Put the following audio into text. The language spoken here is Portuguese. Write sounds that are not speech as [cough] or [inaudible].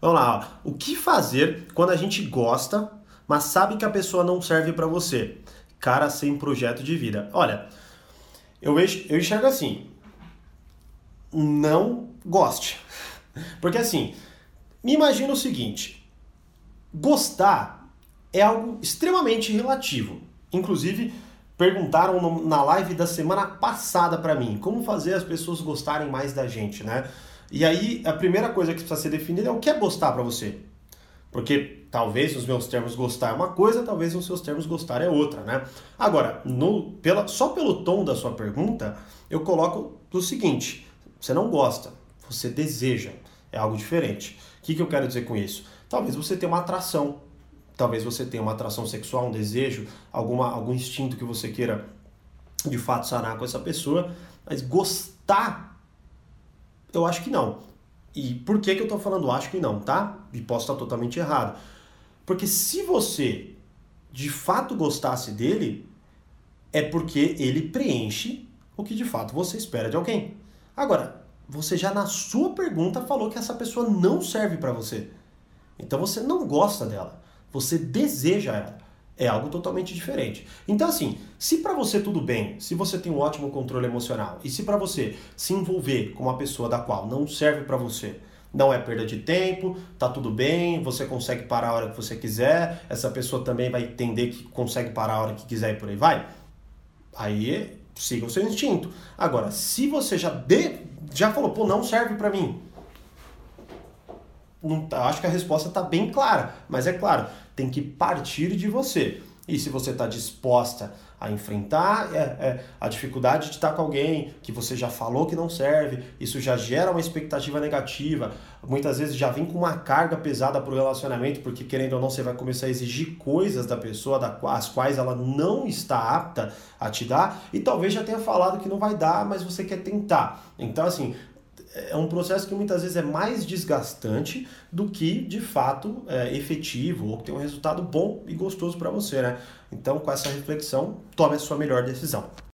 Vamos lá, o que fazer quando a gente gosta, mas sabe que a pessoa não serve para você? Cara sem projeto de vida. Olha, eu, eu enxergo assim, não goste. [laughs] Porque assim, me imagina o seguinte, gostar é algo extremamente relativo. Inclusive, perguntaram na live da semana passada para mim como fazer as pessoas gostarem mais da gente, né? E aí a primeira coisa que precisa ser definida é o que é gostar para você. Porque talvez nos meus termos gostar é uma coisa, talvez nos seus termos gostar é outra, né? Agora, no, pela, só pelo tom da sua pergunta, eu coloco o seguinte: você não gosta, você deseja, é algo diferente. O que, que eu quero dizer com isso? Talvez você tenha uma atração Talvez você tenha uma atração sexual, um desejo, alguma, algum instinto que você queira de fato sanar com essa pessoa, mas gostar, eu acho que não. E por que, que eu estou falando acho que não, tá? E posso estar totalmente errado. Porque se você de fato gostasse dele, é porque ele preenche o que de fato você espera de alguém. Agora, você já na sua pergunta falou que essa pessoa não serve para você. Então você não gosta dela você deseja ela. É algo totalmente diferente. Então, assim, se para você tudo bem, se você tem um ótimo controle emocional e se para você se envolver com uma pessoa da qual não serve para você, não é perda de tempo, tá tudo bem, você consegue parar a hora que você quiser, essa pessoa também vai entender que consegue parar a hora que quiser e por aí vai. Aí siga o seu instinto. Agora, se você já de, já falou, pô, não serve para mim, não, tá, acho que a resposta está bem clara, mas é claro, tem que partir de você. E se você está disposta a enfrentar é, é, a dificuldade de estar com alguém que você já falou que não serve, isso já gera uma expectativa negativa, muitas vezes já vem com uma carga pesada para o relacionamento, porque querendo ou não, você vai começar a exigir coisas da pessoa da, as quais ela não está apta a te dar, e talvez já tenha falado que não vai dar, mas você quer tentar. Então, assim, é um processo que muitas vezes é mais desgastante do que de fato é, efetivo ou que tem um resultado bom e gostoso para você, né? Então, com essa reflexão, tome a sua melhor decisão.